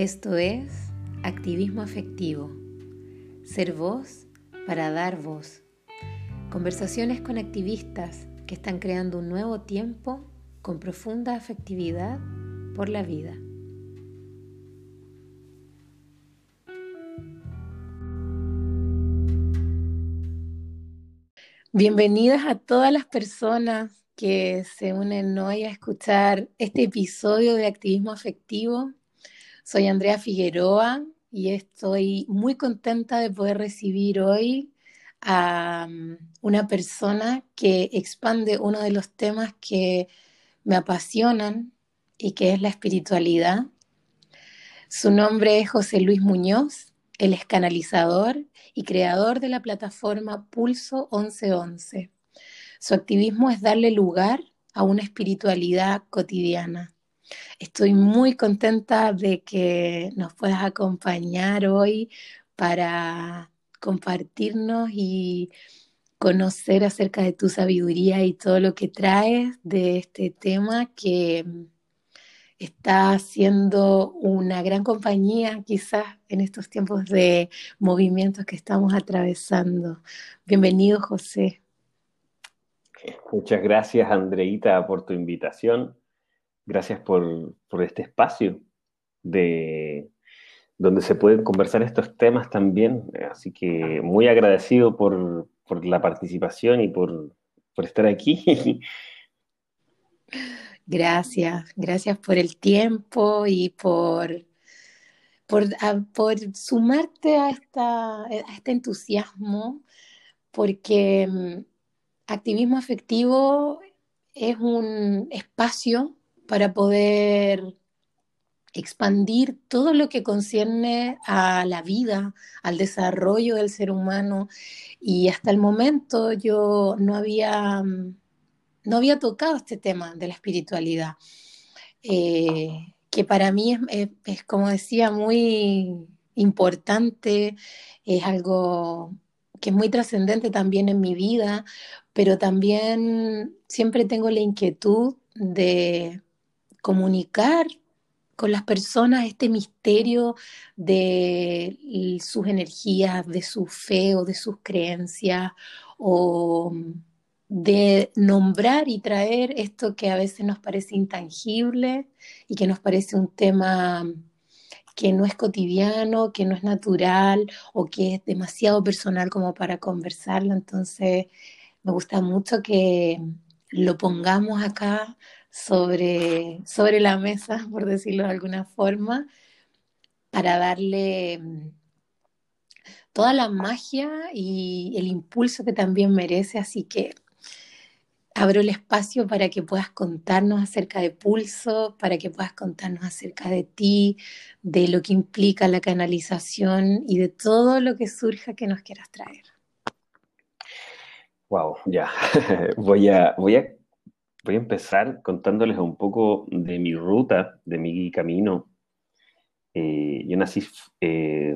Esto es activismo afectivo. Ser voz para dar voz. Conversaciones con activistas que están creando un nuevo tiempo con profunda afectividad por la vida. Bienvenidas a todas las personas que se unen hoy a escuchar este episodio de Activismo Afectivo soy Andrea Figueroa y estoy muy contenta de poder recibir hoy a um, una persona que expande uno de los temas que me apasionan y que es la espiritualidad. Su nombre es José Luis Muñoz, él es canalizador y creador de la plataforma Pulso 1111. Su activismo es darle lugar a una espiritualidad cotidiana. Estoy muy contenta de que nos puedas acompañar hoy para compartirnos y conocer acerca de tu sabiduría y todo lo que traes de este tema que está siendo una gran compañía quizás en estos tiempos de movimientos que estamos atravesando. Bienvenido, José. Muchas gracias, Andreita, por tu invitación. Gracias por, este espacio de donde se pueden conversar estos temas también. Así que muy agradecido por, la participación y por, estar aquí. Gracias, gracias por el tiempo y por, por, por sumarte a, esta, a este entusiasmo, porque mm, activismo afectivo es un espacio para poder expandir todo lo que concierne a la vida, al desarrollo del ser humano. Y hasta el momento yo no había, no había tocado este tema de la espiritualidad, eh, que para mí es, como decía, muy importante, es algo que es muy trascendente también en mi vida, pero también siempre tengo la inquietud de comunicar con las personas este misterio de sus energías, de su fe o de sus creencias, o de nombrar y traer esto que a veces nos parece intangible y que nos parece un tema que no es cotidiano, que no es natural o que es demasiado personal como para conversarlo. Entonces, me gusta mucho que lo pongamos acá sobre, sobre la mesa, por decirlo de alguna forma, para darle mm, toda la magia y el impulso que también merece. Así que abro el espacio para que puedas contarnos acerca de Pulso, para que puedas contarnos acerca de ti, de lo que implica la canalización y de todo lo que surja que nos quieras traer. Wow, ya. voy a, voy a Voy a empezar contándoles un poco de mi ruta, de mi camino. Eh, yo nací eh,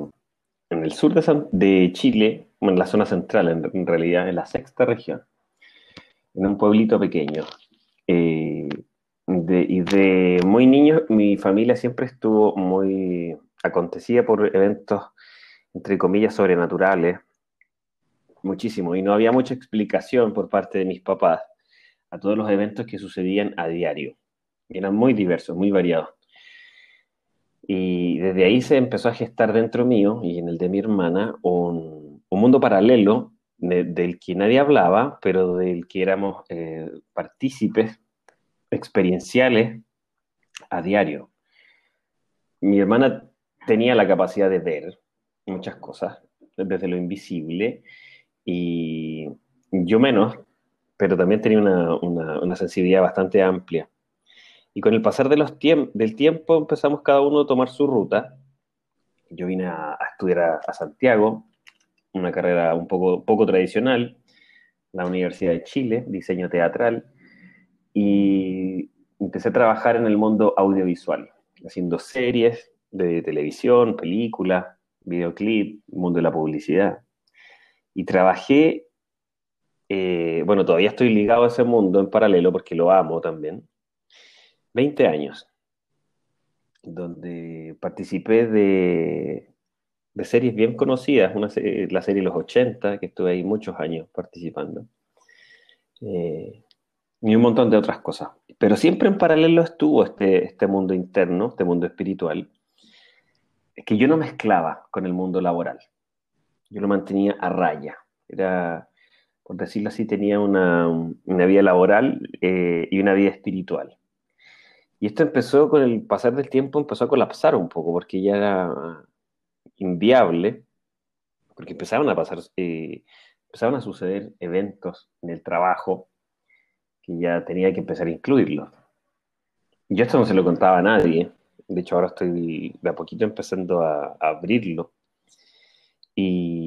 en el sur de, Chile, en la zona central, en, realidad, en la sexta región, en un pueblito pequeño. Eh, y de muy niño, mi familia siempre estuvo muy acontecida por eventos, entre comillas, sobrenaturales, muchísimo, y no había mucha explicación por parte de mis papás a todos los eventos que sucedían a diario. eran muy diversos, muy variados. Y desde ahí se empezó a gestar dentro mío y en el de mi hermana un, mundo paralelo del que nadie hablaba, pero del que éramos eh, partícipes experienciales a diario. Mi hermana tenía la capacidad de ver muchas cosas desde lo invisible y yo menos, pero también tenía una, sensibilidad bastante amplia. Y con el pasar de los del tiempo empezamos cada uno a tomar su ruta. Yo vine a, estudiar a, Santiago, una carrera un poco, poco tradicional, la Universidad de Chile, diseño teatral, y empecé a trabajar en el mundo audiovisual, haciendo series de televisión, películas, videoclip, mundo de la publicidad. Y trabajé eh, bueno, todavía estoy ligado a ese mundo en paralelo porque lo amo también. 20 años. donde participé de, de series bien conocidas, una la serie Los 80, que estuve ahí muchos años participando, eh, y un montón de otras cosas. Pero siempre en paralelo estuvo este, este mundo interno, este mundo espiritual, que yo no mezclaba con el mundo laboral. Yo lo mantenía a raya. Era, por decirlo así, tenía una, una vida laboral eh, y una vida espiritual. Y esto empezó con el pasar del tiempo, empezó a colapsar un poco, porque ya era inviable, porque empezaban a pasar, eh, a suceder eventos en el trabajo que ya tenía que empezar a incluirlos. Yo esto no se lo contaba a nadie, de hecho ahora estoy de a poquito empezando a, abrirlo. Y,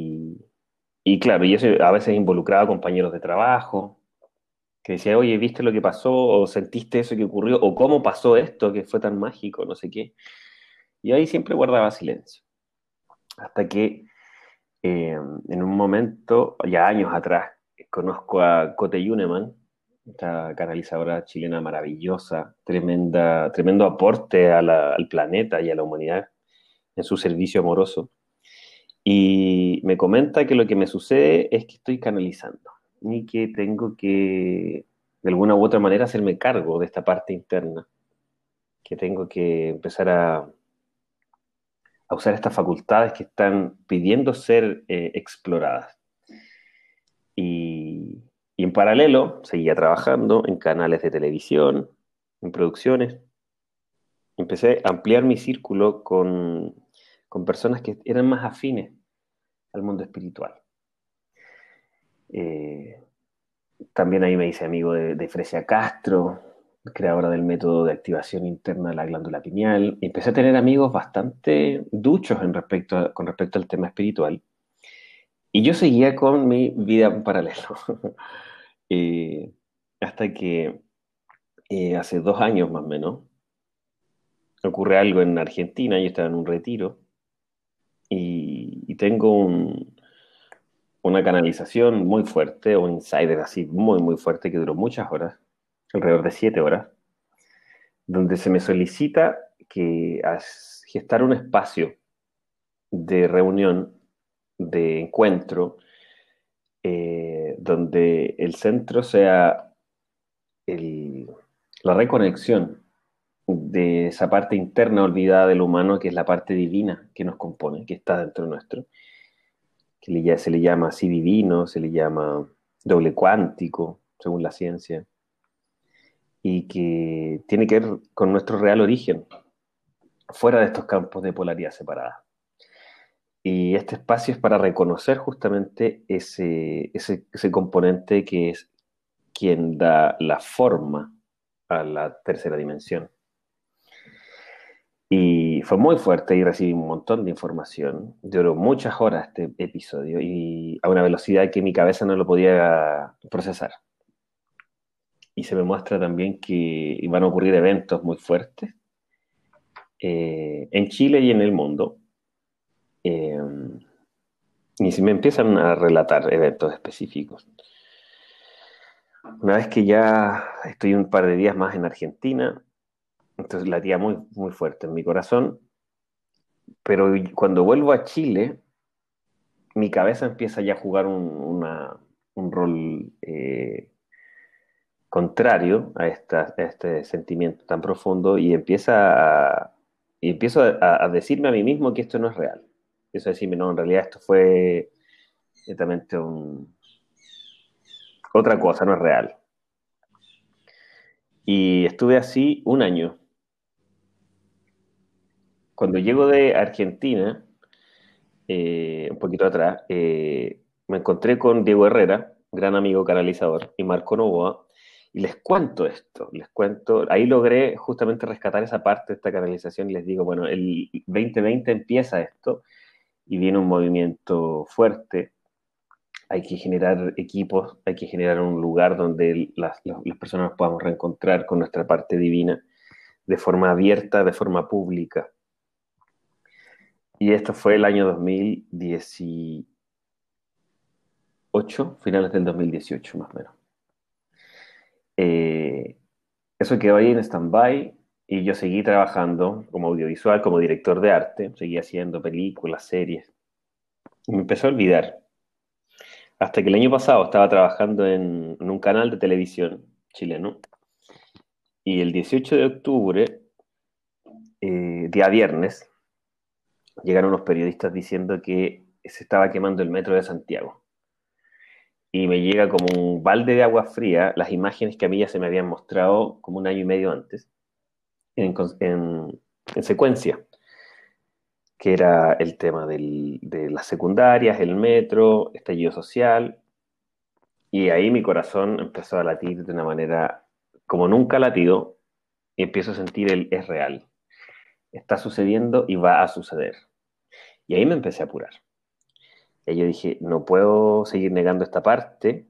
y, claro, yo a veces involucraba a compañeros de trabajo, que decía, oye, ¿viste lo que pasó? ¿O sentiste eso que ocurrió? ¿O cómo pasó esto que fue tan mágico? No sé qué. Y ahí siempre guardaba silencio. Hasta que eh, en un momento, ya años atrás, conozco a Cote Yuneman, esta canalizadora chilena maravillosa, tremenda, tremendo aporte al planeta y a la humanidad en su servicio amoroso. Y me comenta que lo que me sucede es que estoy canalizando y que tengo que, de alguna u otra manera, hacerme cargo de esta parte interna, que tengo que empezar a, a usar estas facultades que están pidiendo ser eh, exploradas. Y, y, en paralelo seguía trabajando en canales de televisión, en producciones. Empecé a ampliar mi círculo con, con personas que eran más afines al mundo espiritual. Eh, también ahí me hice amigo de, Fresia Castro, creadora del método de activación interna de la glándula pineal. Y empecé a tener amigos bastante duchos con respecto al tema espiritual. Y yo seguía con mi vida en paralelo. Eh, hasta que eh, hace dos años más o menos ocurre algo en Argentina. Yo estaba en un retiro y tengo un, una canalización muy fuerte, o insider así muy, muy fuerte, que duró muchas horas, alrededor de siete horas, donde se me solicita que gestar un espacio de reunión, de encuentro, eh, donde el centro sea la reconexión de esa parte interna olvidada del humano, que es la parte divina que nos compone, que está dentro nuestro, que se le llama así divino, se le llama doble cuántico, según la ciencia, y que tiene que ver con nuestro real origen, fuera de estos campos de polaridad separada. Y este espacio es para reconocer justamente ese, ese, ese componente que es quien da la forma a la tercera dimensión. Y fue muy fuerte y recibí un montón de información. Duró muchas horas este episodio y a una velocidad que mi cabeza no lo podía procesar. Y se me muestra también que van a ocurrir eventos muy fuertes eh, en Chile y en el mundo. Eh, y si me empiezan a relatar eventos específicos. Una vez que ya estoy un par de días más en Argentina, entonces latía muy, muy fuerte en mi corazón. Pero cuando vuelvo a Chile, mi cabeza empieza ya a jugar un, rol eh, contrario a, este sentimiento tan profundo y empieza a, y empiezo a, decirme a mí mismo que esto no es real. Empiezo a decirme, no, en realidad esto fue netamente un, otra cosa, no es real. Y estuve así un año cuando llego de Argentina, eh, un poquito atrás, eh, me encontré con Diego Herrera, gran amigo canalizador, y Marco Novoa, y les cuento esto, les cuento, ahí logré justamente rescatar esa parte de esta canalización y les digo, bueno, el 2020 empieza esto y viene un movimiento fuerte, hay que generar equipos, hay que generar un lugar donde las, las personas nos podamos reencontrar con nuestra parte divina de forma abierta, de forma pública y esto fue el año 2018, finales del 2018 más o menos. Eh, eso quedó ahí en stand-by Y yo seguí trabajando como audiovisual, como director de arte, seguí haciendo películas, series. Y me empezó a olvidar. Hasta que el año pasado estaba trabajando en, un canal de televisión chileno. Y el 18 de octubre, eh, día viernes, llegaron unos periodistas diciendo que se estaba quemando el metro de Santiago. Y me llega como un balde de agua fría las imágenes que a mí ya se me habían mostrado como un año y medio antes en, secuencia, que era el tema de las secundarias, el metro, estallido social, y ahí mi corazón empezó a latir de una manera como nunca latido, y empiezo a sentir el es real, está sucediendo y va a suceder. Y ahí me empecé a apurar. Y yo dije, no puedo seguir negando esta parte,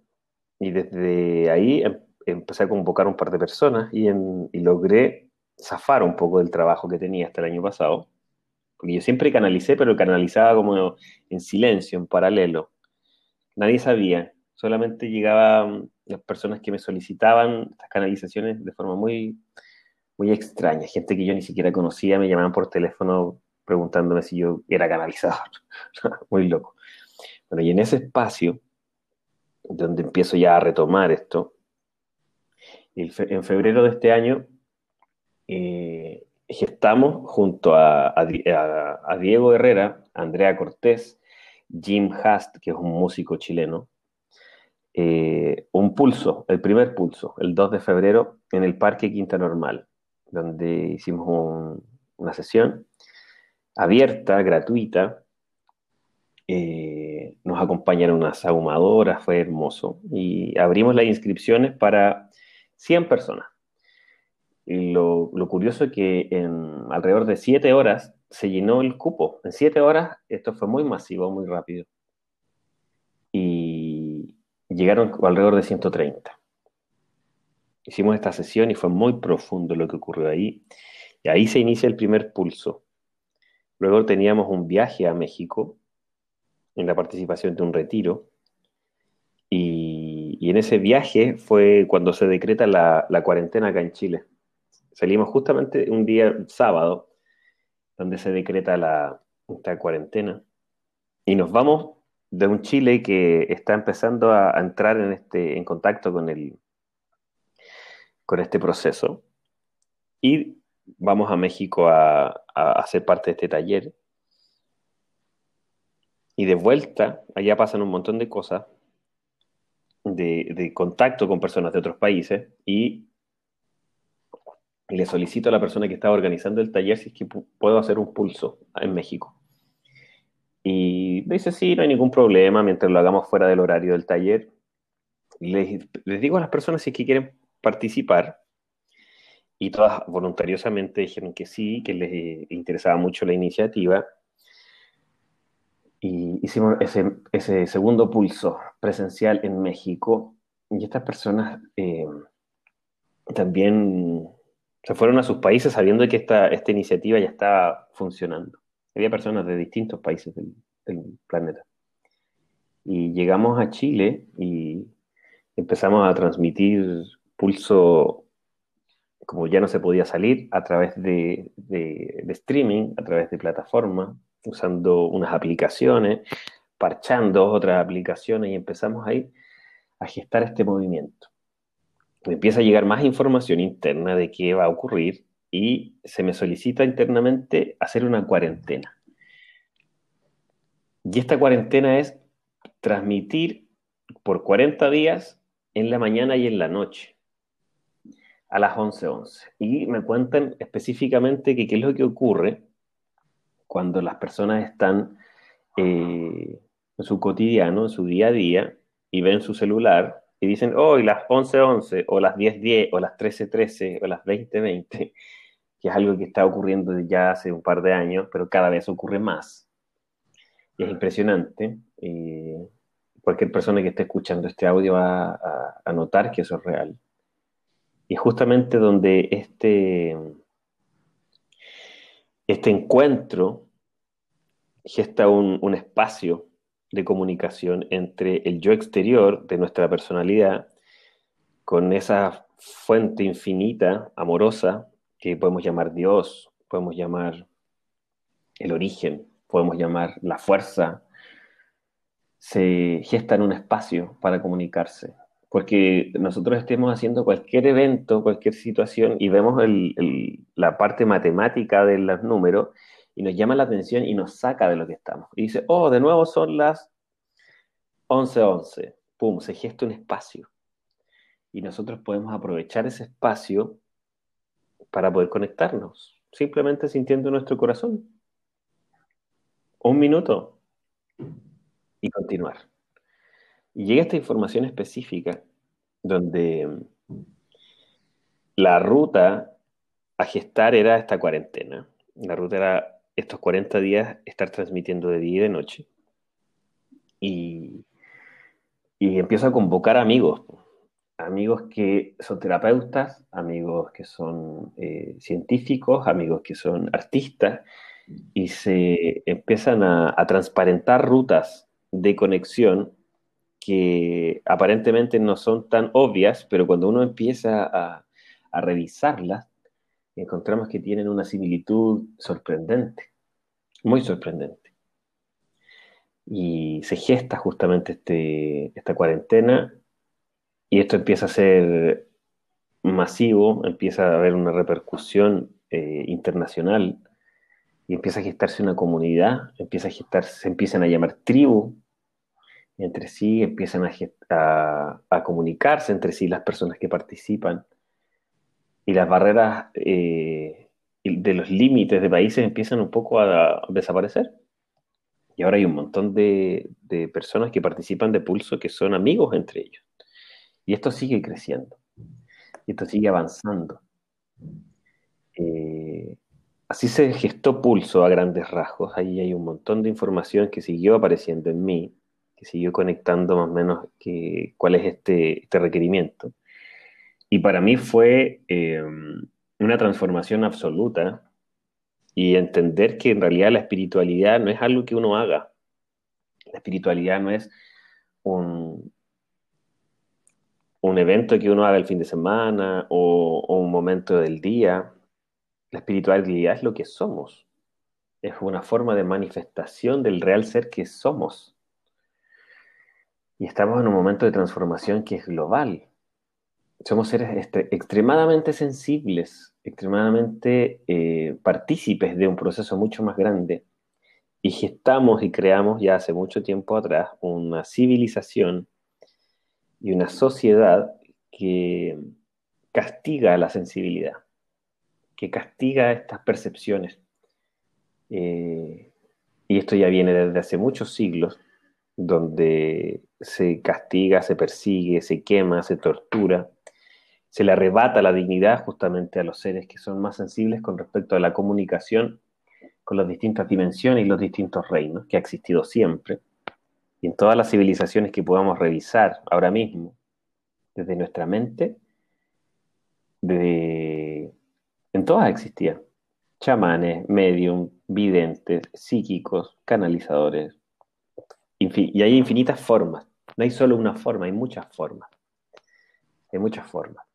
y desde ahí em, empecé a convocar un par de personas y, logré zafar un poco del trabajo que tenía hasta el año pasado, porque yo siempre canalicé, pero canalizaba como en silencio, en paralelo. Nadie sabía, solamente llegaban las personas que me solicitaban estas canalizaciones de forma muy, muy extraña. Gente que yo ni siquiera conocía me llamaban por teléfono preguntándome si yo era canalizador. muy loco. Bueno, y en ese espacio, donde empiezo ya a retomar esto, en febrero de este año eh, gestamos junto a, Diego Herrera, Andrea Cortés, Jim Hast, que es un músico chileno, eh, un pulso, el primer pulso, el 2 de febrero, en el Parque Quinta Normal, donde hicimos una sesión abierta, gratuita. Eh, nos acompañaron unas ahumadoras, fue hermoso. Y abrimos las inscripciones para 100 personas. Y lo, curioso es que en alrededor de siete horas se llenó el cupo. En siete horas esto fue muy masivo, muy rápido. Y llegaron alrededor de 130. Hicimos esta sesión y fue muy profundo lo que ocurrió ahí. Y ahí se inicia el primer pulso. Luego teníamos un viaje a México en la participación de un retiro. Y, en ese viaje fue cuando se decreta la, cuarentena acá en Chile. Salimos justamente un día sábado, donde se decreta la, esta cuarentena, y nos vamos de un Chile que está empezando a, entrar en, este, en contacto con, el, con este proceso, y vamos a México a, hacer parte de este taller. Y de vuelta, allá pasan un montón de cosas, de, de, contacto con personas de otros países y le solicito a la persona que estaba organizando el taller si es que puedo hacer un pulso en México. Y me dice, sí, no hay ningún problema, mientras lo hagamos fuera del horario del taller. Les, les digo a las personas si es que quieren participar, y todas voluntariosamente dijeron que sí, que les interesaba mucho la iniciativa. Y hicimos ese, ese segundo pulso presencial en México. Y estas personas eh, también se fueron a sus países sabiendo que esta, esta iniciativa ya estaba funcionando. Había personas de distintos países del, planeta. Y llegamos a Chile y empezamos a transmitir pulso como ya no se podía salir a través de, streaming, a través de plataformas, usando unas aplicaciones, parchando otras aplicaciones y empezamos ahí a gestar este movimiento me empieza a llegar más información interna de qué va a ocurrir y se me solicita internamente hacer una cuarentena. Y esta cuarentena es transmitir por 40 días en la mañana y en la noche, a las 11:11. 11. Y me cuentan específicamente que qué es lo que ocurre cuando las personas están eh, en su cotidiano, en su día a día, y ven su celular y dicen, hoy las 11.11 o las 10.10 o las 13.13 o las 20.20, que es algo que está ocurriendo ya hace un par de años, pero cada vez ocurre más. Y es impresionante. cualquier persona que esté escuchando este audio va a, notar que eso es real. Y justamente donde este, este encuentro gesta un, un espacio de comunicación entre el yo exterior de nuestra personalidad con esa fuente infinita, amorosa, que podemos llamar Dios, podemos llamar el origen, podemos llamar la fuerza, se gesta en un espacio para comunicarse. Porque nosotros estemos haciendo cualquier evento, cualquier situación y vemos la parte matemática de los números y nos llama la atención y nos saca de lo que estamos. Y dice, oh, de nuevo son las 11:11. Pum, se gesta un espacio. Y nosotros podemos aprovechar ese espacio para poder conectarnos, simplemente sintiendo nuestro corazón. Un minuto y continuar. Y llega esta información específica donde la ruta a gestar era esta cuarentena. La ruta era estos 40 días estar transmitiendo de día y de noche. Y, y a convocar amigos amigos que son terapeutas, amigos que son eh, científicos, amigos que son artistas, y se empiezan a, transparentar rutas de conexión que aparentemente no son tan obvias, pero cuando uno empieza a, a revisarlas, encontramos que tienen una similitud sorprendente, muy sorprendente. Y se gesta justamente este, esta cuarentena y esto empieza a ser masivo, empieza a haber una repercusión eh, internacional y empieza a gestarse una comunidad, empieza a gestarse, se empiezan a llamar tribu entre sí, empiezan a, comunicarse entre sí las personas que participan y las barreras eh, de los límites de países empiezan un poco a, desaparecer. Y ahora hay un montón de, de personas que participan de Pulso que son amigos entre ellos. Y esto sigue creciendo, y esto sigue avanzando. Eh, así se gestó Pulso a grandes rasgos. Ahí hay un montón de información que siguió apareciendo en mí, que siguió conectando más o menos que, cuál es este, este requerimiento. Y para mí fue eh, una transformación absoluta y entender que en realidad la espiritualidad no es algo que uno haga. La espiritualidad no es un, un evento que uno haga el fin de semana o, un momento del día. La espiritualidad es lo que somos. Es una forma de manifestación del real ser que somos. Y estamos en un momento de transformación que es global. Somos seres este, extremadamente sensibles, extremadamente eh, partícipes de un proceso mucho más grande. Y gestamos y creamos ya hace mucho tiempo atrás una civilización y una sociedad que castiga la sensibilidad, que castiga estas percepciones. Eh, y esto ya viene desde hace muchos siglos, donde se castiga, se persigue, se quema, se tortura, se le arrebata la dignidad justamente a los seres que son más sensibles con respecto a la comunicación con las distintas dimensiones y los distintos reinos, que ha existido siempre y en todas las civilizaciones que podamos revisar ahora mismo, desde nuestra mente, en todas existían chamanes, medium, videntes, psíquicos, canalizadores, y hay infinitas formas. No hay solo una forma, hay muchas formas. Hay muchas formas.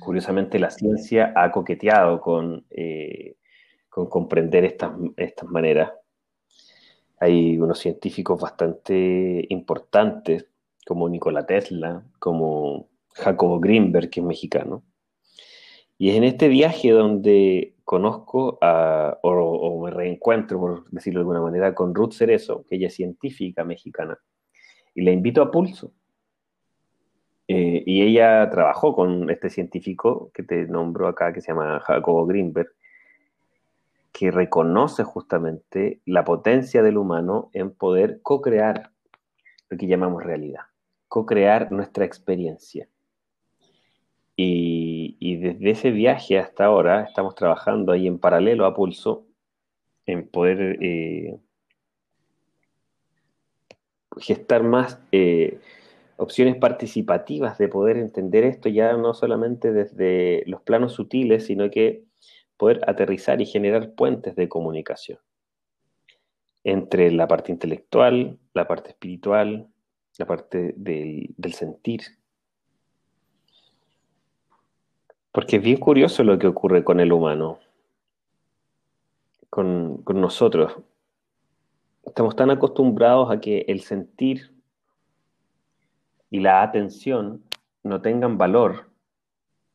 Curiosamente, la ciencia ha coqueteado con, eh, con comprender estas, estas maneras hay unos científicos bastante importantes, como Nikola Tesla, como Jacobo Greenberg, que es mexicano. Y es en este viaje donde conozco o, me reencuentro, por decirlo de alguna manera, con Ruth Cerezo, que ella es científica mexicana, y la invito a Pulso. Eh, y ella trabajó con este científico que te nombro acá, que se llama Jacobo Greenberg, que reconoce justamente la potencia del humano en poder co-crear lo que llamamos realidad, co-crear nuestra experiencia. Y, desde ese viaje hasta ahora estamos trabajando ahí en paralelo a pulso en poder eh, gestar más eh, opciones participativas de poder entender esto ya no solamente desde los planos sutiles, sino que poder aterrizar y generar puentes de comunicación entre la parte intelectual, la parte espiritual, la parte del, sentir. Porque es bien curioso lo que ocurre con el humano, con, con nosotros. Estamos tan acostumbrados a que el sentir y la atención no tengan valor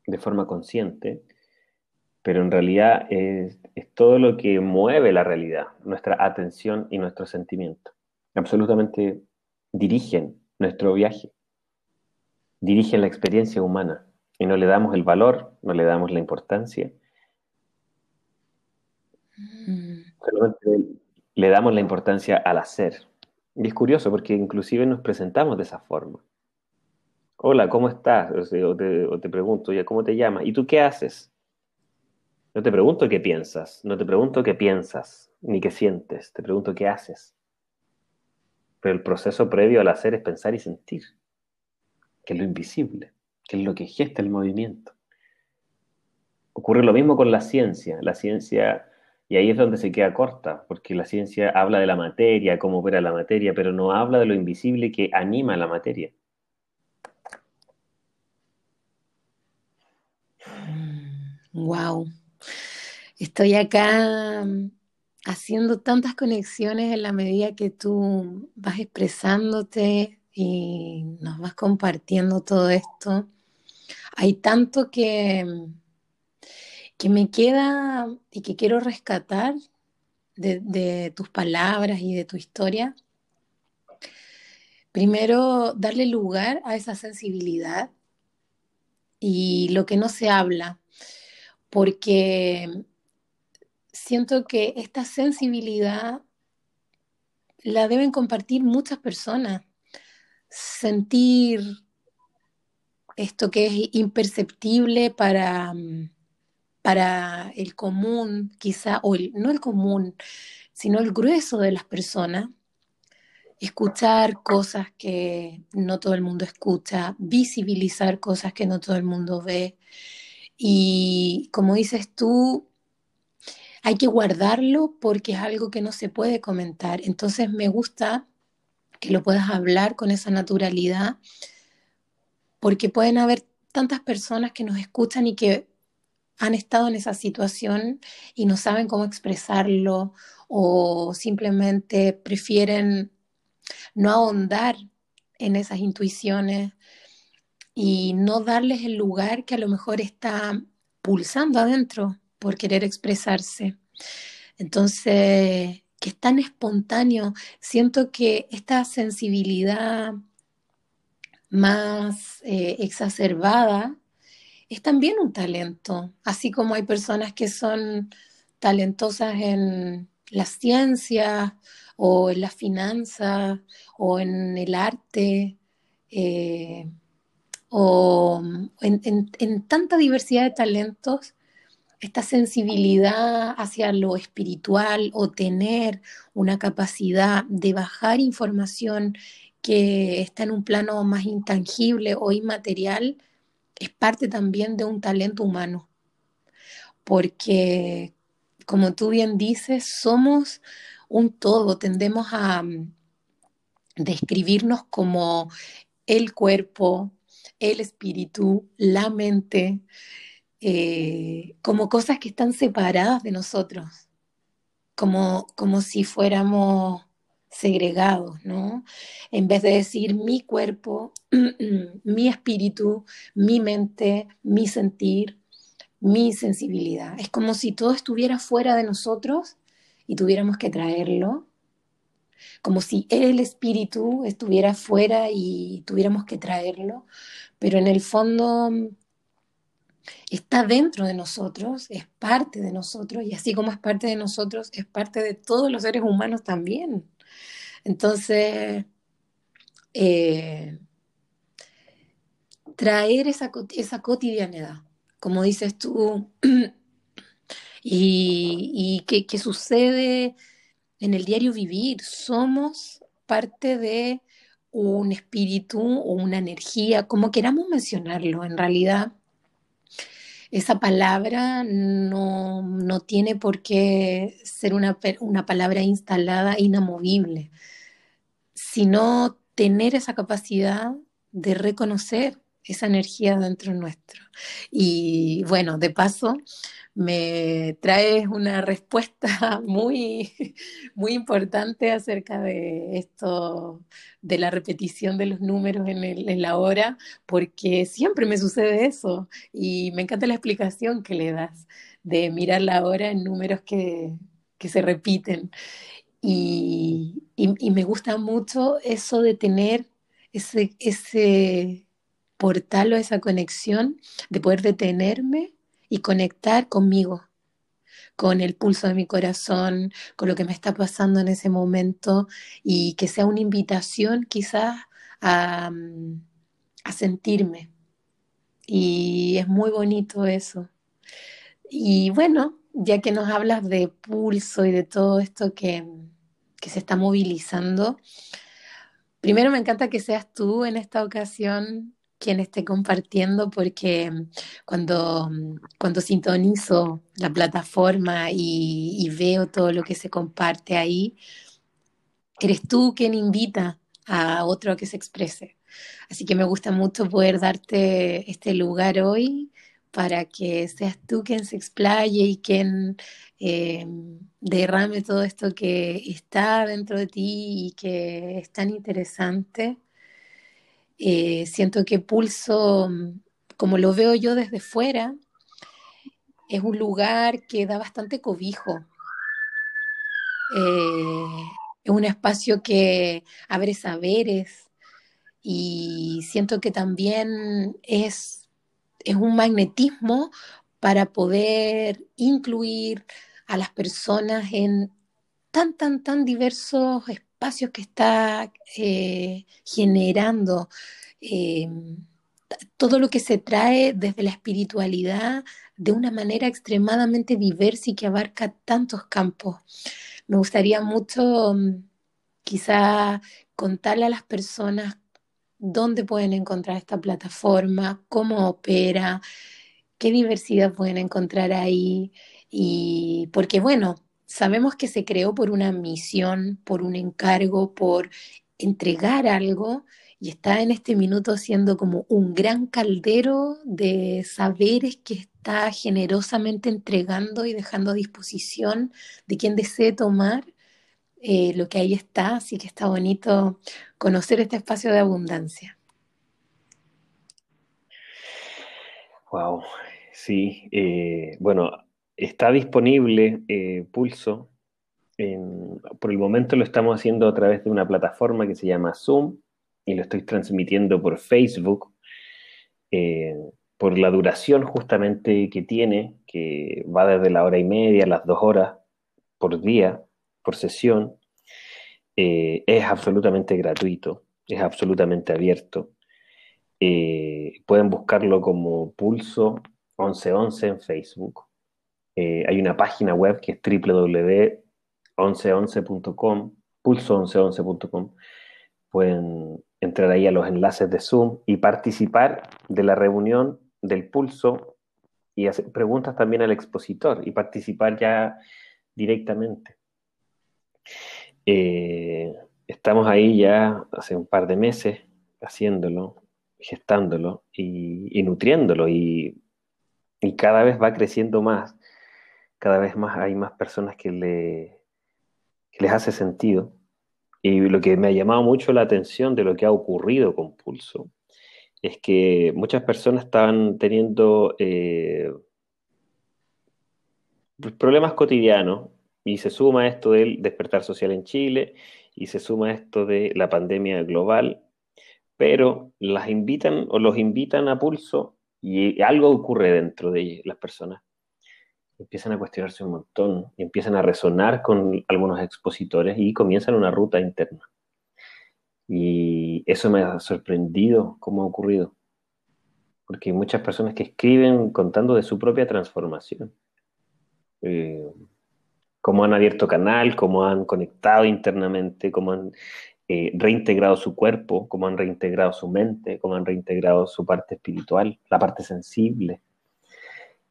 de forma consciente, pero en realidad es, es, todo lo que mueve la realidad, nuestra atención y nuestro sentimiento. Absolutamente dirigen nuestro viaje, dirigen la experiencia humana y no le damos el valor, no le damos la importancia. Mm. Solamente le damos la importancia al hacer. Y es curioso porque inclusive nos presentamos de esa forma. Hola, ¿cómo estás? O te, o te pregunto, ya, ¿cómo te llamas? ¿Y tú qué haces? No te pregunto qué piensas, no te pregunto qué piensas, ni qué sientes, te pregunto qué haces. Pero el proceso previo al hacer es pensar y sentir, que es lo invisible, que es lo que gesta el movimiento. Ocurre lo mismo con la ciencia. La ciencia, y ahí es donde se queda corta, porque la ciencia habla de la materia, cómo opera la materia, pero no habla de lo invisible que anima la materia. Wow. Estoy acá mm, haciendo tantas conexiones en la medida que tú vas expresándote y nos vas compartiendo todo esto. Hay tanto que, mm, que me queda y que quiero rescatar de, tus palabras y de tu historia. Primero, darle lugar a esa sensibilidad y lo que no se habla, porque siento que esta sensibilidad la deben compartir muchas personas. Sentir esto que es imperceptible para, para el común, quizá, o no el común, sino el grueso de las personas. Escuchar cosas que no todo el mundo escucha, visibilizar cosas que no todo el mundo ve. Y como dices tú, hay que guardarlo porque es algo que no se puede comentar. Entonces me gusta que lo puedas hablar con esa naturalidad, porque pueden haber tantas personas que nos escuchan y que han estado en esa situación y no saben cómo expresarlo o simplemente prefieren no ahondar en esas intuiciones y no darles el lugar que a lo mejor está pulsando adentro por querer expresarse. Entonces, que es tan espontáneo, siento que esta sensibilidad más eh, exacerbada es también un talento, así como hay personas que son talentosas en la ciencia o en las finanzas o en el arte eh, o en tanta diversidad de talentos esta sensibilidad hacia lo espiritual o tener una capacidad de bajar información que está en un plano más intangible o inmaterial, es parte también de un talento humano. Porque, como tú bien dices, somos un todo, tendemos a mm, describirnos como el cuerpo, el espíritu, la mente, eh, como cosas que están separadas de nosotros, como, como si fuéramos segregados, ¿no? En vez de decir mi cuerpo, mi espíritu, mi mente, mi sentir, mi sensibilidad. Es como si todo estuviera fuera de nosotros y tuviéramos que traerlo. Como si el espíritu estuviera fuera y tuviéramos que traerlo. Pero en el fondo está dentro de nosotros, es parte de nosotros, y así como es parte de nosotros, es parte de todos los seres humanos también. Entonces, eh, traer esa, cotidianidad, como dices tú, y, y que, sucede en el diario vivir, somos parte de un espíritu o una energía, como queramos mencionarlo, en realidad esa palabra no, tiene por qué ser una, una palabra instalada, inamovible, sino tener esa capacidad de reconocer esa energía dentro nuestro. Y bueno, de paso, me traes una respuesta muy, muy importante acerca de esto, de la repetición de los números en, en la hora, porque siempre me sucede eso y me encanta la explicación que le das de mirar la hora en números que, que se repiten. Y, y, me gusta mucho eso de tener ese, ese portal o esa conexión, de poder detenerme y conectar conmigo, con el pulso de mi corazón, con lo que me está pasando en ese momento y que sea una invitación quizás a, a sentirme. Y es muy bonito eso. Y bueno, ya que nos hablas de pulso y de todo esto que, que se está movilizando, primero me encanta que seas tú en esta ocasión quien esté compartiendo, porque mm, cuando, mm, cuando sintonizo la plataforma y, veo todo lo que se comparte ahí, eres tú quien invita a otro a que se exprese. Así que me gusta mucho poder darte este lugar hoy para que seas tú quien se explaye y quien eh, derrame todo esto que está dentro de ti y que es tan interesante eh, siento que Pulso, como lo veo yo desde fuera, es un lugar que da bastante cobijo. Eh, es un espacio que abre saberes y siento que también es, es un magnetismo para poder incluir a las personas en tan, tan, tan diversos espacios que está eh, generando, eh, todo lo que se trae desde la espiritualidad de una manera extremadamente diversa y que abarca tantos campos. Me gustaría mucho mm, quizá contarle a las personas dónde pueden encontrar esta plataforma, cómo opera, qué diversidad pueden encontrar ahí. Y porque bueno, sabemos que se creó por una misión, por un encargo, por entregar algo y está en este minuto siendo como un gran caldero de saberes que está generosamente entregando y dejando a disposición de quien desee tomar eh, lo que ahí está. Así que está bonito conocer este espacio de abundancia. Wow, sí. Eh, bueno, está disponible eh, Pulso. por el momento lo estamos haciendo a través de una plataforma que se llama Zoom y lo estoy transmitiendo por Facebook. Por la duración justamente que tiene, que va desde la hora y media a las dos horas por día, por sesión, eh, es absolutamente gratuito, es absolutamente abierto. pueden buscarlo como Pulso 1111 en Facebook eh, hay una página web que es www.1111.com, pulso1111.com. Pueden entrar ahí a los enlaces de Zoom y participar de la reunión del pulso y hacer preguntas también al expositor y participar ya directamente. Eh, estamos ahí ya hace un par de meses haciéndolo, gestándolo y, nutriéndolo y, y, cada vez va creciendo más cada vez más hay más personas que, le, les hace sentido. Y lo que me ha llamado mucho la atención de lo que ha ocurrido con Pulso es que muchas personas estaban teniendo eh, problemas cotidianos y se suma esto del despertar social en Chile y se suma esto de la pandemia global, pero las invitan o los invitan a pulso y algo ocurre dentro de las personas empiezan a cuestionarse un montón y empiezan a resonar con algunos expositores y comienzan una ruta interna. Y eso me ha sorprendido cómo ha ocurrido, porque hay muchas personas que escriben contando de su propia transformación, eh, cómo han abierto canal, cómo han conectado internamente, cómo han eh, reintegrado su cuerpo, cómo han reintegrado su mente, cómo han reintegrado su parte espiritual, la parte sensible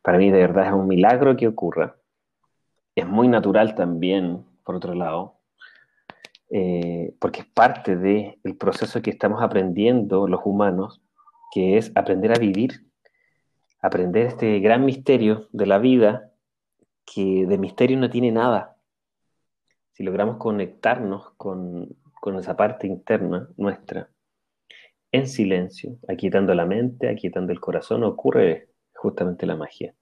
para mí de verdad es un milagro que ocurra. Es muy natural también, por otro lado, eh, porque es parte del proceso que estamos aprendiendo los humanos, que es aprender a vivir, aprender este gran misterio de la vida, que de misterio no tiene nada. Si logramos conectarnos con, con esa parte interna nuestra, en silencio, aquietando la mente, aquietando el corazón, ocurre justamente la magia.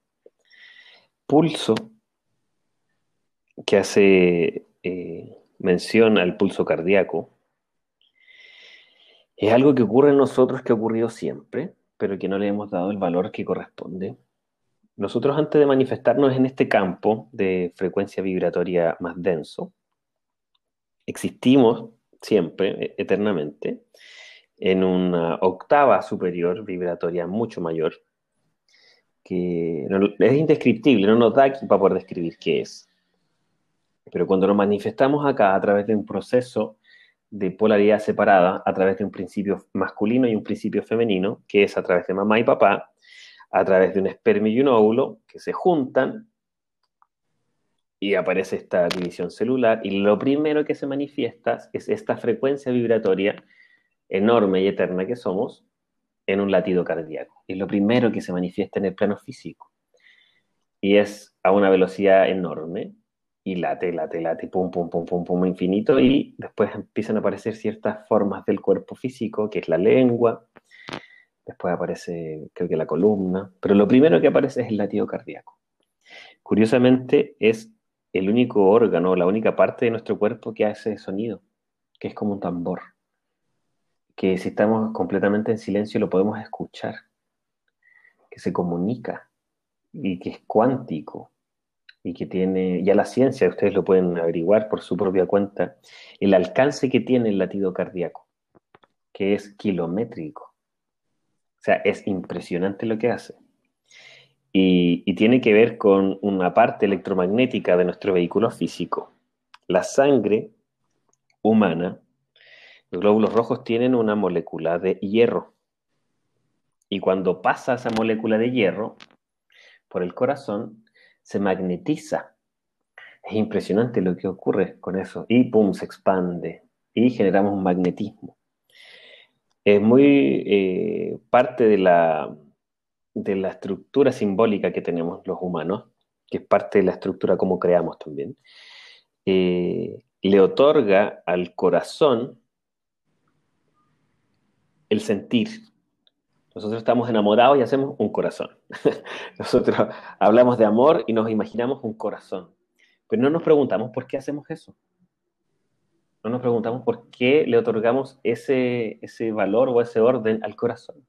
Pulso, que hace eh, mención al pulso cardíaco, es algo que ocurre en nosotros, que ha ocurrido siempre, pero que no le hemos dado el valor que corresponde. Nosotros antes de manifestarnos en este campo de frecuencia vibratoria más denso, existimos siempre, e, eternamente, en una octava superior vibratoria mucho mayor, que es indescriptible, no nos da aquí para poder describir qué es. Pero cuando nos manifestamos acá a través de un proceso de polaridad separada, a través de un principio masculino y un principio femenino, que es a través de mamá y papá, a través de un espermio y un óvulo, que se juntan y aparece esta división celular, y lo primero que se manifiesta es esta frecuencia vibratoria enorme y eterna que somos en un latido cardíaco. Es lo primero que se manifiesta en el plano físico. Y es a una velocidad enorme, y late, late, late, pum, pum, pum, pum, pum, infinito, y después empiezan a aparecer ciertas formas del cuerpo físico, que es la lengua, después aparece, creo que la columna, pero lo primero que aparece es el latido cardíaco. Curiosamente, es el único órgano, la única parte de nuestro cuerpo que hace sonido, que es como un tambor, que si estamos completamente en silencio lo podemos escuchar, que se comunica y que es cuántico y que tiene, ya la ciencia, ustedes lo pueden averiguar por su propia cuenta, el alcance que tiene el latido cardíaco, que es kilométrico. O sea, es impresionante lo que hace. Y, tiene que ver con una parte electromagnética de nuestro vehículo físico. La sangre humana, los glóbulos rojos tienen una molécula de hierro. Y cuando pasa esa molécula de hierro por el corazón, se magnetiza. Es impresionante lo que ocurre con eso. Y pum, se expande. Y generamos un magnetismo. Es muy eh, parte de la, de la estructura simbólica que tenemos los humanos, que es parte de la estructura como creamos también, eh, le otorga al corazón el sentir. Nosotros estamos enamorados y hacemos un corazón. Nosotros hablamos de amor y nos imaginamos un corazón. Pero no nos preguntamos por qué hacemos eso. No nos preguntamos por qué le otorgamos ese, ese valor o ese orden al corazón.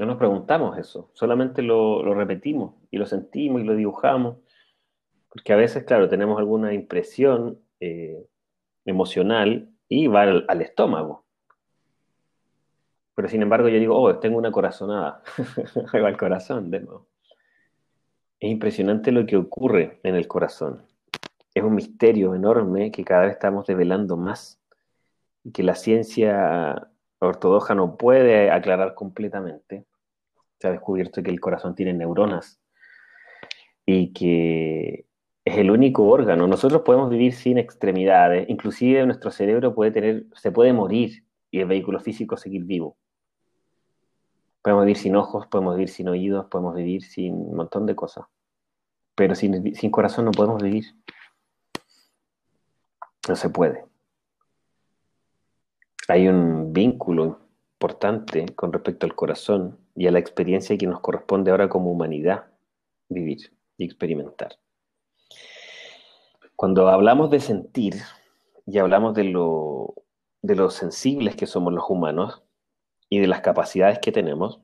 No nos preguntamos eso, solamente lo, repetimos y lo sentimos y lo dibujamos, porque a veces, claro, tenemos alguna impresión eh, emocional y va al, estómago. Pero sin embargo yo digo, oh, tengo una corazonada, va al corazón de nuevo. Es impresionante lo que ocurre en el corazón. Es un misterio enorme que cada vez estamos develando más y que la ciencia ortodoxa no puede aclarar completamente se ha descubierto que el corazón tiene neuronas y que es el único órgano. Nosotros podemos vivir sin extremidades, inclusive nuestro cerebro puede tener, se puede morir y el vehículo físico seguir vivo. Podemos vivir sin ojos, podemos vivir sin oídos, podemos vivir sin un montón de cosas. Pero sin, sin corazón no podemos vivir. No se puede. Hay un vínculo importante con respecto al corazón y a la experiencia que nos corresponde ahora como humanidad vivir y experimentar. Cuando hablamos de sentir y hablamos de lo, de sensibles que somos los humanos y de las capacidades que tenemos,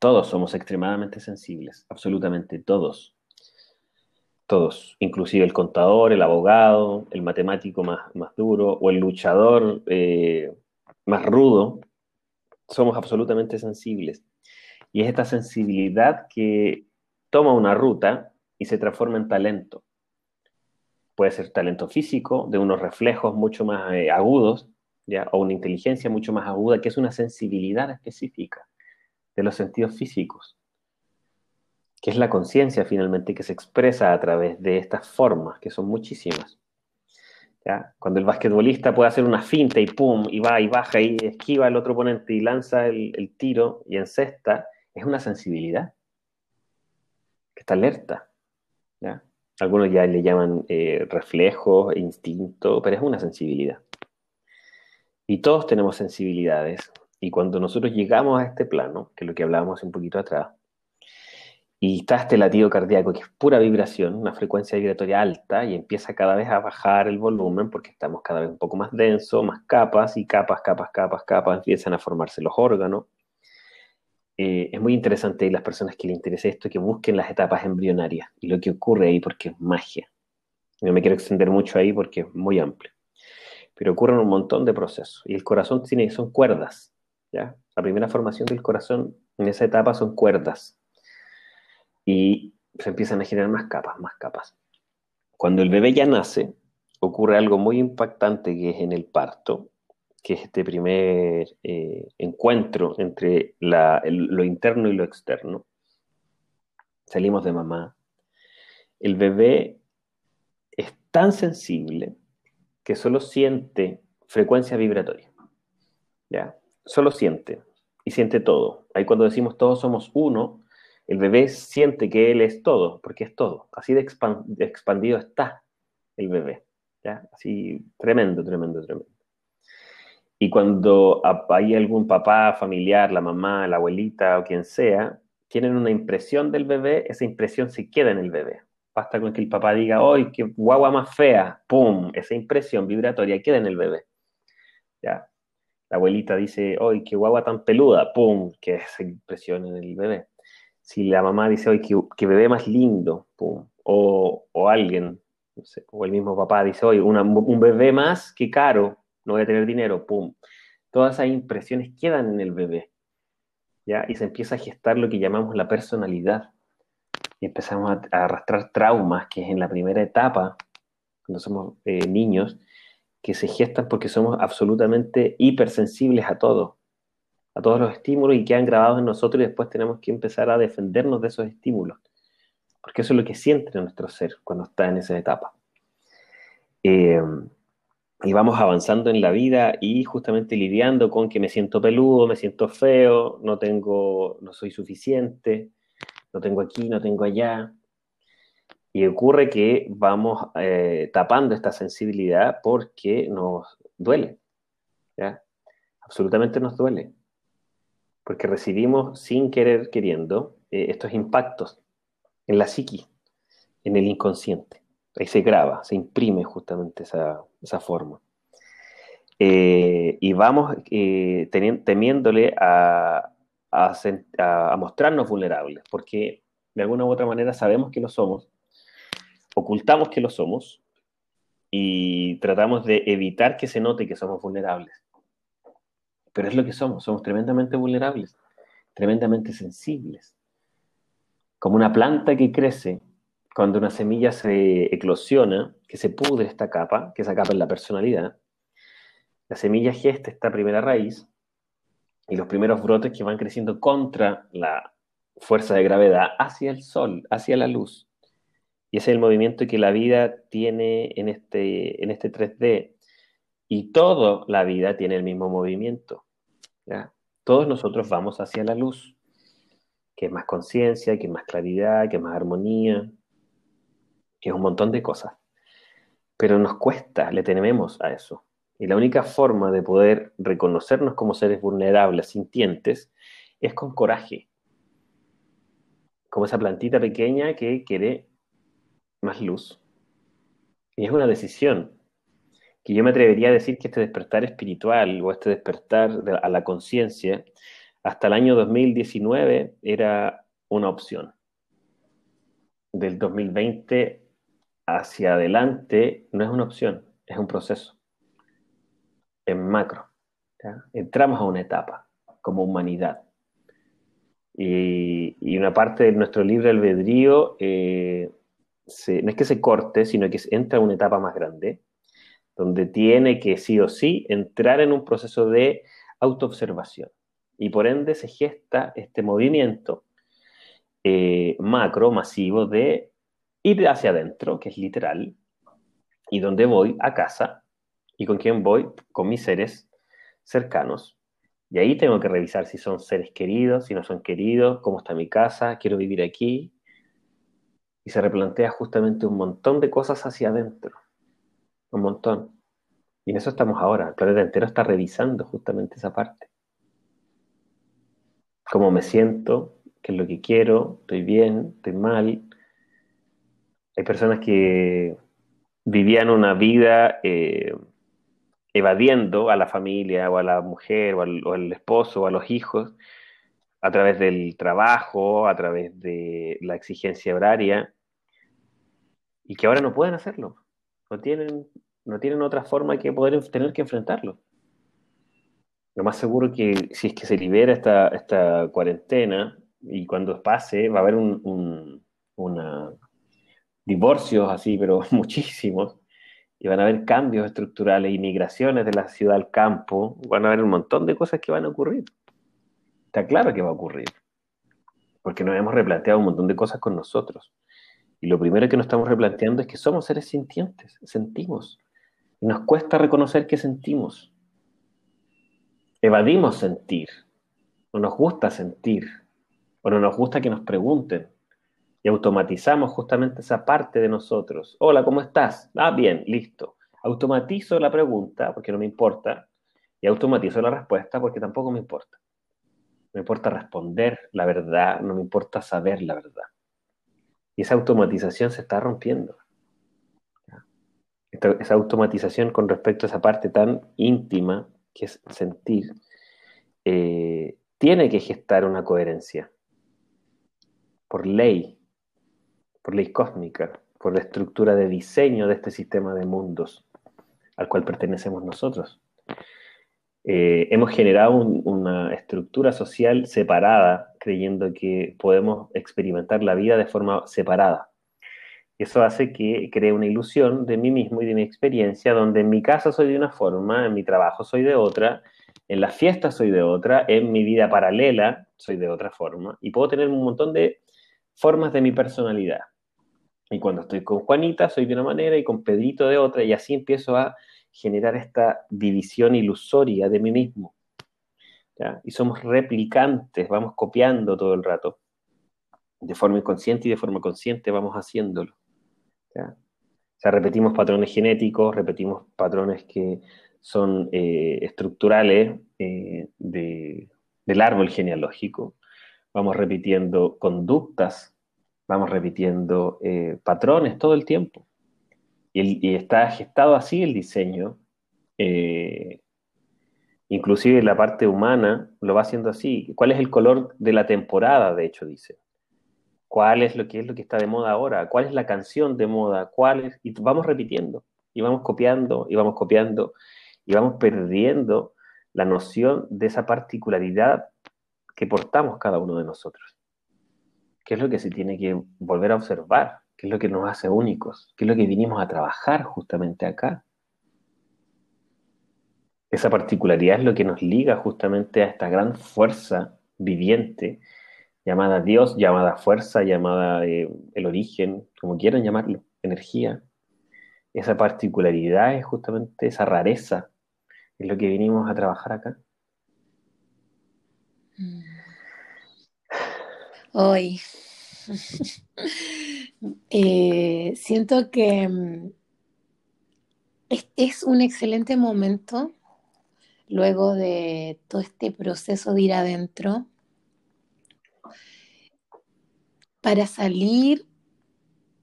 todos somos extremadamente sensibles, absolutamente todos. Todos, inclusive el contador, el abogado, el matemático más, más duro o el luchador eh, más rudo, somos absolutamente sensibles. Y es esta sensibilidad que toma una ruta y se transforma en talento. Puede ser talento físico, de unos reflejos mucho más eh, agudos, o una inteligencia mucho más aguda, que es una sensibilidad específica de los sentidos físicos, que es la conciencia finalmente que se expresa a través de estas formas, que son muchísimas. ¿ya? Cuando el basquetbolista puede hacer una finta y pum, y va y baja y esquiva al otro oponente y lanza el, tiro y encesta, es una sensibilidad que está alerta. Algunos ya le llaman eh, reflejo, instinto, pero es una sensibilidad. Y todos tenemos sensibilidades. Y cuando nosotros llegamos a este plano, que es lo que hablábamos un poquito atrás, y está este latido cardíaco que es pura vibración, una frecuencia vibratoria alta, y empieza cada vez a bajar el volumen porque estamos cada vez un poco más denso, más capas, y capas, capas, capas, capas, empiezan a formarse los órganos. Eh, es muy interesante y las personas que les interese esto que busquen las etapas embrionarias y lo que ocurre ahí porque es magia. No me quiero extender mucho ahí porque es muy amplio. Pero ocurren un montón de procesos. Y el corazón tiene, son cuerdas. ¿ya? La primera formación del corazón en esa etapa son cuerdas. Y se empiezan a generar más capas, más capas. Cuando el bebé ya nace, ocurre algo muy impactante que es en el parto, que es este primer eh, encuentro entre lo interno y lo externo. Salimos de mamá. El bebé es tan sensible que solo siente frecuencia vibratoria. ¿Ya? Solo siente. Y siente todo. Ahí cuando decimos todos somos uno, el bebé siente que él es todo, porque es todo. Así de, expandido está el bebé. ¿ya? Así tremendo, tremendo, tremendo. Y cuando hay algún papá familiar, la mamá, la abuelita o quien sea, tienen una impresión del bebé, esa impresión se queda en el bebé. Basta con que el papá diga, ¡ay, qué guagua más fea! ¡Pum! Esa impresión vibratoria queda en el bebé. La abuelita dice, ¡ay, qué guagua tan peluda! ¡Pum! Que esa impresión en el bebé. Si la mamá dice, ¡ay, qué, bebé más lindo! ¡Pum! O, o alguien, no sé, o el mismo papá dice, ¡ay, un bebé más, qué caro! no voy a tener dinero, ¡pum! Todas esas impresiones quedan en el bebé, ¿ya? Y se empieza a gestar lo que llamamos la personalidad. Y empezamos a, arrastrar traumas, que es en la primera etapa, cuando somos eh, niños, que se gestan porque somos absolutamente hipersensibles a todo, a todos los estímulos y quedan grabados en nosotros y después tenemos que empezar a defendernos de esos estímulos, porque eso es lo que siente nuestro ser cuando está en esa etapa. Eh, y vamos avanzando en la vida y justamente lidiando con que me siento peludo, me siento feo, no tengo, no soy suficiente, no tengo aquí, no tengo allá. Y ocurre que vamos eh, tapando esta sensibilidad porque nos duele. Absolutamente nos duele. Porque recibimos sin querer, queriendo, eh, estos impactos en la psiqui, en el inconsciente. Ahí se graba, se imprime justamente esa, esa forma. Eh, y vamos eh, temiéndole a, a, mostrarnos vulnerables, porque de alguna u otra manera sabemos que lo somos, ocultamos que lo somos y tratamos de evitar que se note que somos vulnerables. Pero es lo que somos, somos tremendamente vulnerables, tremendamente sensibles. Como una planta que crece cuando una semilla se eclosiona, que se pudre esta capa, que esa capa es la personalidad, la semilla gesta esta primera raíz y los primeros brotes que van creciendo contra la fuerza de gravedad hacia el sol, hacia la luz. Y ese es el movimiento que la vida tiene en este, en este 3D. Y toda la vida tiene el mismo movimiento. Todos nosotros vamos hacia la luz, que es más conciencia, que es más claridad, que es más armonía, que es un montón de cosas. Pero nos cuesta, le tememos a eso. Y la única forma de poder reconocernos como seres vulnerables, sintientes, es con coraje. Como esa plantita pequeña que quiere más luz. Y es una decisión. Que yo me atrevería a decir que este despertar espiritual o este despertar a la conciencia, hasta el año 2019 era una opción. Del 2020 hacia adelante no es una opción, es un proceso. En macro. Entramos a una etapa como humanidad. Y, una parte de nuestro libre albedrío eh, no es que se corte, sino que entra a una etapa más grande, donde tiene que sí o sí entrar en un proceso de autoobservación. Y por ende se gesta este movimiento eh, macro, masivo, de ir hacia adentro, que es literal, y dónde voy a casa y con quién voy, con mis seres cercanos. Y ahí tengo que revisar si son seres queridos, si no son queridos, cómo está mi casa, quiero vivir aquí. Y se replantea justamente un montón de cosas hacia adentro. Un montón. Y en eso estamos ahora. El planeta entero está revisando justamente esa parte. Cómo me siento, qué es lo que quiero, estoy bien, estoy mal. Hay personas que vivían una vida eh, evadiendo a la familia o a la mujer o al, esposo o a los hijos a través del trabajo, a través de la exigencia horaria, y que ahora no pueden hacerlo. No tienen, no tienen otra forma que poder tener que enfrentarlo. Lo más seguro que si es que se libera esta, esta cuarentena y cuando pase va a haber un, un una, divorcios así, pero muchísimos, y van a haber cambios estructurales, inmigraciones de la ciudad al campo, van a haber un montón de cosas que van a ocurrir. Está claro que va a ocurrir, porque nos hemos replanteado un montón de cosas con nosotros. Y lo primero que nos estamos replanteando es que somos seres sintientes, sentimos. Y nos cuesta reconocer que sentimos. Evadimos sentir, no nos gusta sentir, o no nos gusta que nos pregunten, y automatizamos justamente esa parte de nosotros. Hola, ¿cómo estás? Ah, bien, listo. Automatizo la pregunta porque no me importa y automatizo la respuesta porque tampoco me importa. Me importa responder la verdad, no me importa saber la verdad. Y esa automatización se está rompiendo. esa automatización con respecto a esa parte tan íntima que es sentir, eh, tiene que gestar una coherencia por ley, por ley cósmica, por la estructura de diseño de este sistema de mundos al cual pertenecemos nosotros. Eh, hemos generado una estructura social separada, creyendo que podemos experimentar la vida de forma separada. Eso hace que cree una ilusión de mí mismo y de mi experiencia, donde en mi casa soy de una forma, en mi trabajo soy de otra, en la fiesta soy de otra, en mi vida paralela soy de otra forma, y puedo tener un montón de formas de mi personalidad. Y cuando estoy con Juanita soy de una manera y con Pedrito de otra, y así empiezo a generar esta división ilusoria de mí mismo. Y somos replicantes, vamos copiando todo el rato. De forma inconsciente y de forma consciente vamos haciéndolo. O sea, repetimos patrones genéticos, repetimos patrones que son eh, estructurales eh, del árbol genealógico. Vamos repitiendo conductas vamos repitiendo eh, patrones todo el tiempo. Y, está gestado así el diseño. Inclusive la parte humana lo va haciendo así. ¿Cuál es el color de la temporada, de hecho, dice? ¿Cuál es lo que es lo que está de moda ahora? ¿Cuál es la canción de moda? ¿Cuál es? Y vamos repitiendo, y vamos copiando, y vamos copiando, y vamos perdiendo la noción de esa particularidad que portamos cada uno de nosotros. ¿Qué es lo que se tiene que volver a observar? ¿Qué es lo que nos hace únicos? ¿Qué es lo que vinimos a trabajar justamente acá? Esa particularidad es lo que nos liga justamente a esta gran fuerza viviente llamada Dios, llamada fuerza, llamada eh, el origen, como quieran llamarlo, energía. Esa particularidad es justamente esa rareza, es lo que vinimos a trabajar acá. Mm. Hoy eh, siento que mm, es, un excelente momento luego de todo este proceso de ir adentro para salir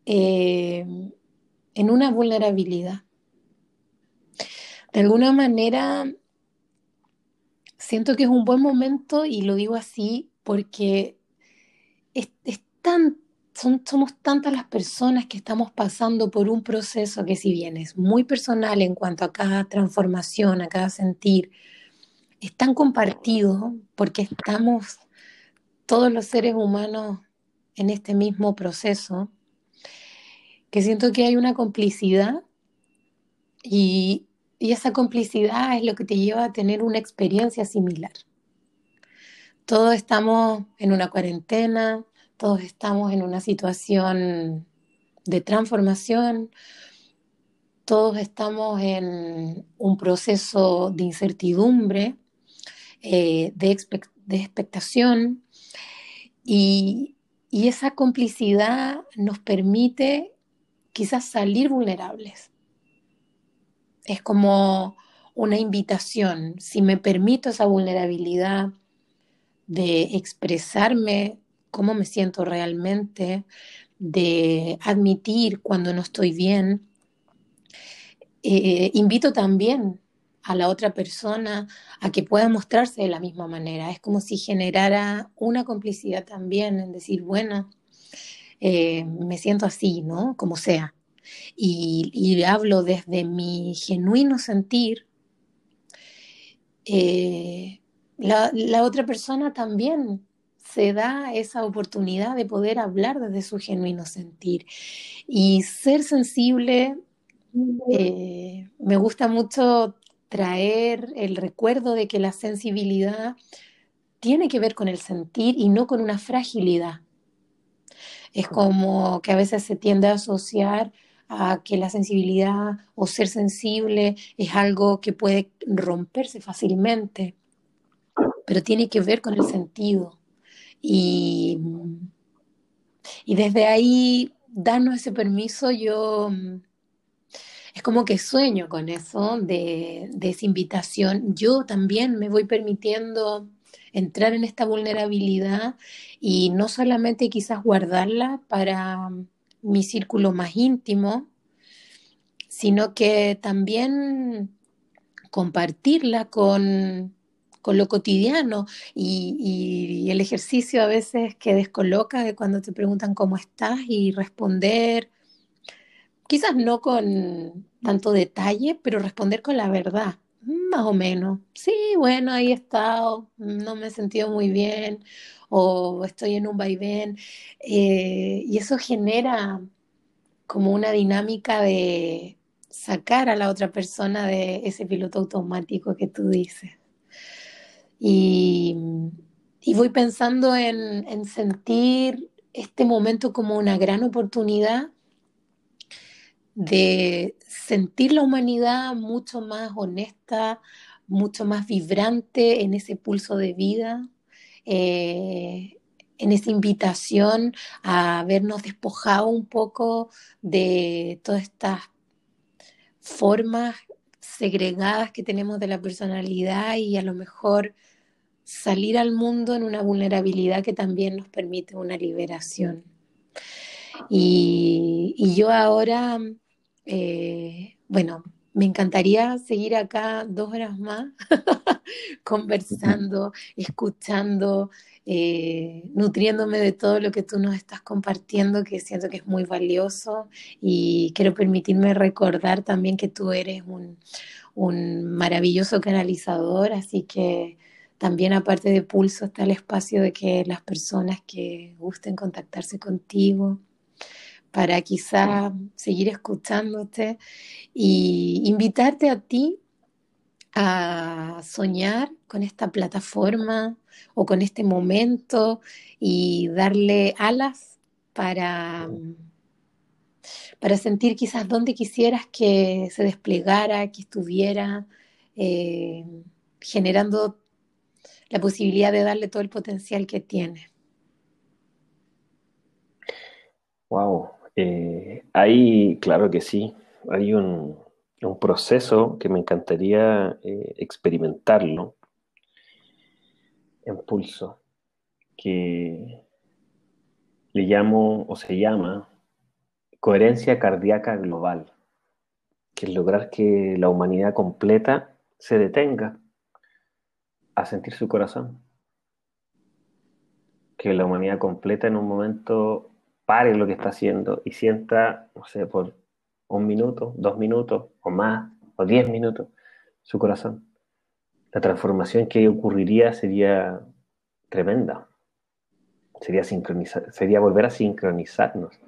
eh, en una vulnerabilidad. De alguna manera, siento que es un buen momento y lo digo así porque es, son, somos tantas las personas que estamos pasando por un proceso que si bien es muy personal en cuanto a cada transformación, a cada sentir, es tan compartido porque estamos todos los seres humanos en este mismo proceso, que siento que hay una complicidad y, y esa complicidad es lo que te lleva a tener una experiencia similar. Todos estamos en una cuarentena, todos estamos en una situación de transformación, todos estamos en un proceso de incertidumbre, eh, de, expectación, y esa complicidad nos permite quizás salir vulnerables. Es como una invitación, si me permito esa vulnerabilidad de expresarme cómo me siento realmente, de admitir cuando no estoy bien, eh, invito también a la otra persona a que pueda mostrarse de la misma manera. Es como si generara una complicidad también en decir, bueno, eh, me siento así, ¿no? Como sea. Y, hablo desde mi genuino sentir. Eh, la, la otra persona también se da esa oportunidad de poder hablar desde su genuino sentir. Y ser sensible, eh, me gusta mucho traer el recuerdo de que la sensibilidad tiene que ver con el sentir y no con una fragilidad. Es como que a veces se tiende a asociar a que la sensibilidad o ser sensible es algo que puede romperse fácilmente, pero tiene que ver con el sentido. Y, y desde ahí, darnos ese permiso, yo es como que sueño con eso, de, de esa invitación. Yo también me voy permitiendo entrar en esta vulnerabilidad y no solamente quizás guardarla para mi círculo más íntimo, sino que también compartirla con, lo cotidiano y, el ejercicio a veces que descoloca de cuando te preguntan cómo estás y responder, quizás no con tanto detalle, pero responder con la verdad, más o menos. Sí, bueno, ahí he estado, no me he sentido muy bien o estoy en un vaivén. Eh, y eso genera como una dinámica de sacar a la otra persona de ese piloto automático que tú dices. Y, voy pensando en, en sentir este momento como una gran oportunidad de sentir la humanidad mucho más honesta, mucho más vibrante en ese pulso de vida, eh, en esa invitación a vernos despojado un poco de todas estas formas segregadas que tenemos de la personalidad y a lo mejor salir al mundo en una vulnerabilidad que también nos permite una liberación. Y, yo ahora, eh, bueno, me encantaría seguir acá dos horas más conversando, escuchando, eh, nutriéndome de todo lo que tú nos estás compartiendo, que siento que es muy valioso y quiero permitirme recordar también que tú eres un, un maravilloso canalizador, así que también aparte de Pulso está el espacio de que las personas que gusten contactarse contigo para quizá seguir escuchándote y invitarte a ti a soñar con esta plataforma o con este momento y darle alas para, para sentir quizás dónde quisieras que se desplegara, que estuviera eh, generando la posibilidad de darle todo el potencial que tiene. Wow, eh, hay, claro que sí, hay un, proceso que me encantaría eh, experimentarlo en pulso, que le llamo o se llama coherencia cardíaca global, que es lograr que la humanidad completa se detenga a sentir su corazón, que la humanidad completa en un momento pare lo que está haciendo y sienta, no sé, por un minuto, dos minutos o más, o diez minutos, su corazón. La transformación que ocurriría sería tremenda. Sería, sincronizar, sería volver a sincronizarnos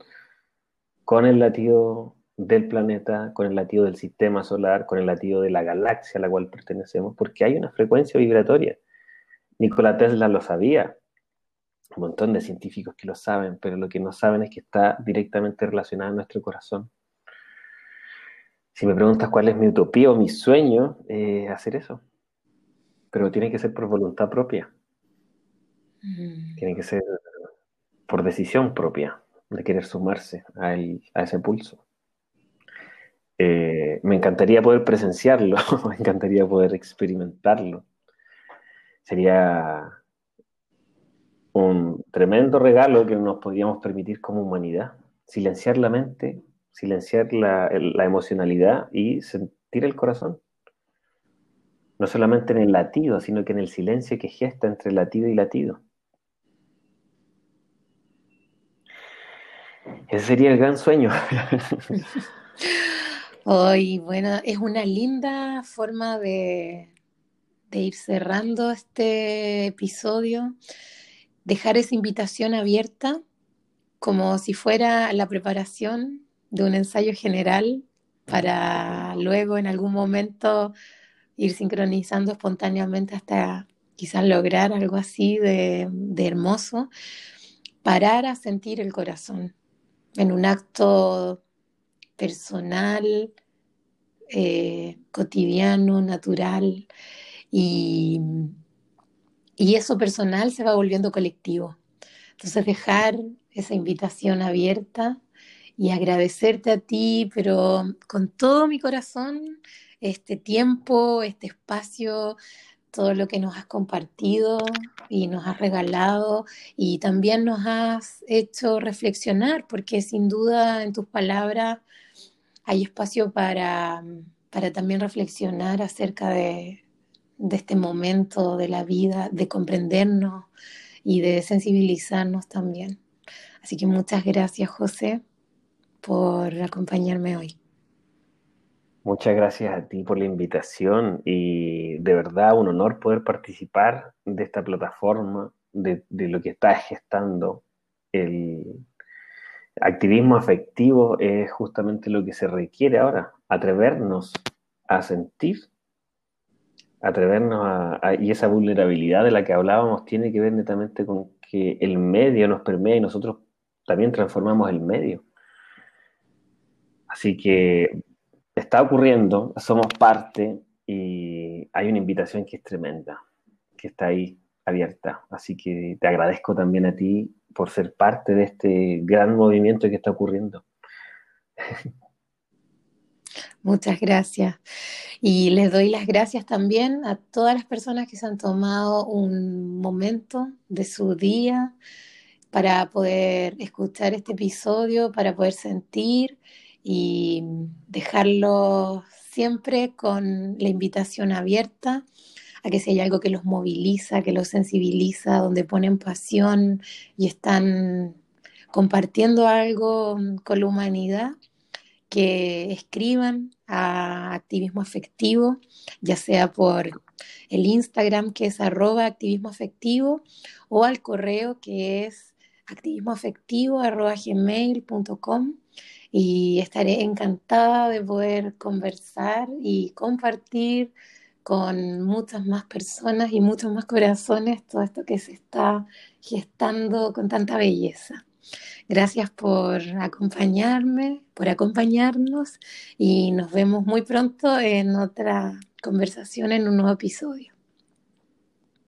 con el latido del planeta, con el latido del sistema solar, con el latido de la galaxia a la cual pertenecemos, porque hay una frecuencia vibratoria. Nikola Tesla lo sabía, un montón de científicos que lo saben, pero lo que no saben es que está directamente relacionado a nuestro corazón. Si me preguntas cuál es mi utopía o mi sueño, eh, hacer eso. Pero tiene que ser por voluntad propia. Mm. Tiene que ser por decisión propia de querer sumarse a, ese pulso. Eh, me encantaría poder presenciarlo, me encantaría poder experimentarlo. Sería un tremendo regalo que nos podríamos permitir como humanidad. Silenciar la mente, silenciar la, la emocionalidad y sentir el corazón. No solamente en el latido, sino que en el silencio que gesta entre latido y latido. Ese sería el gran sueño. Hoy, bueno, es una linda forma de, de ir cerrando este episodio, dejar esa invitación abierta como si fuera la preparación de un ensayo general para luego en algún momento ir sincronizando espontáneamente hasta quizás lograr algo así de, de hermoso, parar a sentir el corazón en un acto personal, eh, cotidiano, natural, y, y eso personal se va volviendo colectivo. Entonces dejar esa invitación abierta y agradecerte a ti, pero con todo mi corazón, este tiempo, este espacio todo lo que nos has compartido y nos has regalado y también nos has hecho reflexionar, porque sin duda en tus palabras hay espacio para, para también reflexionar acerca de, de este momento de la vida, de comprendernos y de sensibilizarnos también. Así que muchas gracias, José, por acompañarme hoy. Muchas gracias a ti por la invitación y de verdad un honor poder participar de esta plataforma, de, lo que está gestando. El activismo afectivo es justamente lo que se requiere ahora, atrevernos a sentir, atrevernos a, y esa vulnerabilidad de la que hablábamos tiene que ver netamente con que el medio nos permea y nosotros también transformamos el medio. Así que está ocurriendo, somos parte y hay una invitación que es tremenda, que está ahí abierta. Así que te agradezco también a ti por ser parte de este gran movimiento que está ocurriendo. Muchas gracias. Y les doy las gracias también a todas las personas que se han tomado un momento de su día para poder escuchar este episodio, para poder sentir y dejarlo siempre con la invitación abierta a que si hay algo que los moviliza, que los sensibiliza, donde ponen pasión y están compartiendo algo con la humanidad, que escriban a activismo afectivo, ya sea por el Instagram que es arroba activismo afectivo o al correo que es activismoafectivo arroba gmail.com y estaré encantada de poder conversar y compartir con muchas más personas y muchos más corazones todo esto que se está gestando con tanta belleza. Gracias por acompañarme, por acompañarnos y nos vemos muy pronto en otra conversación, en un nuevo episodio.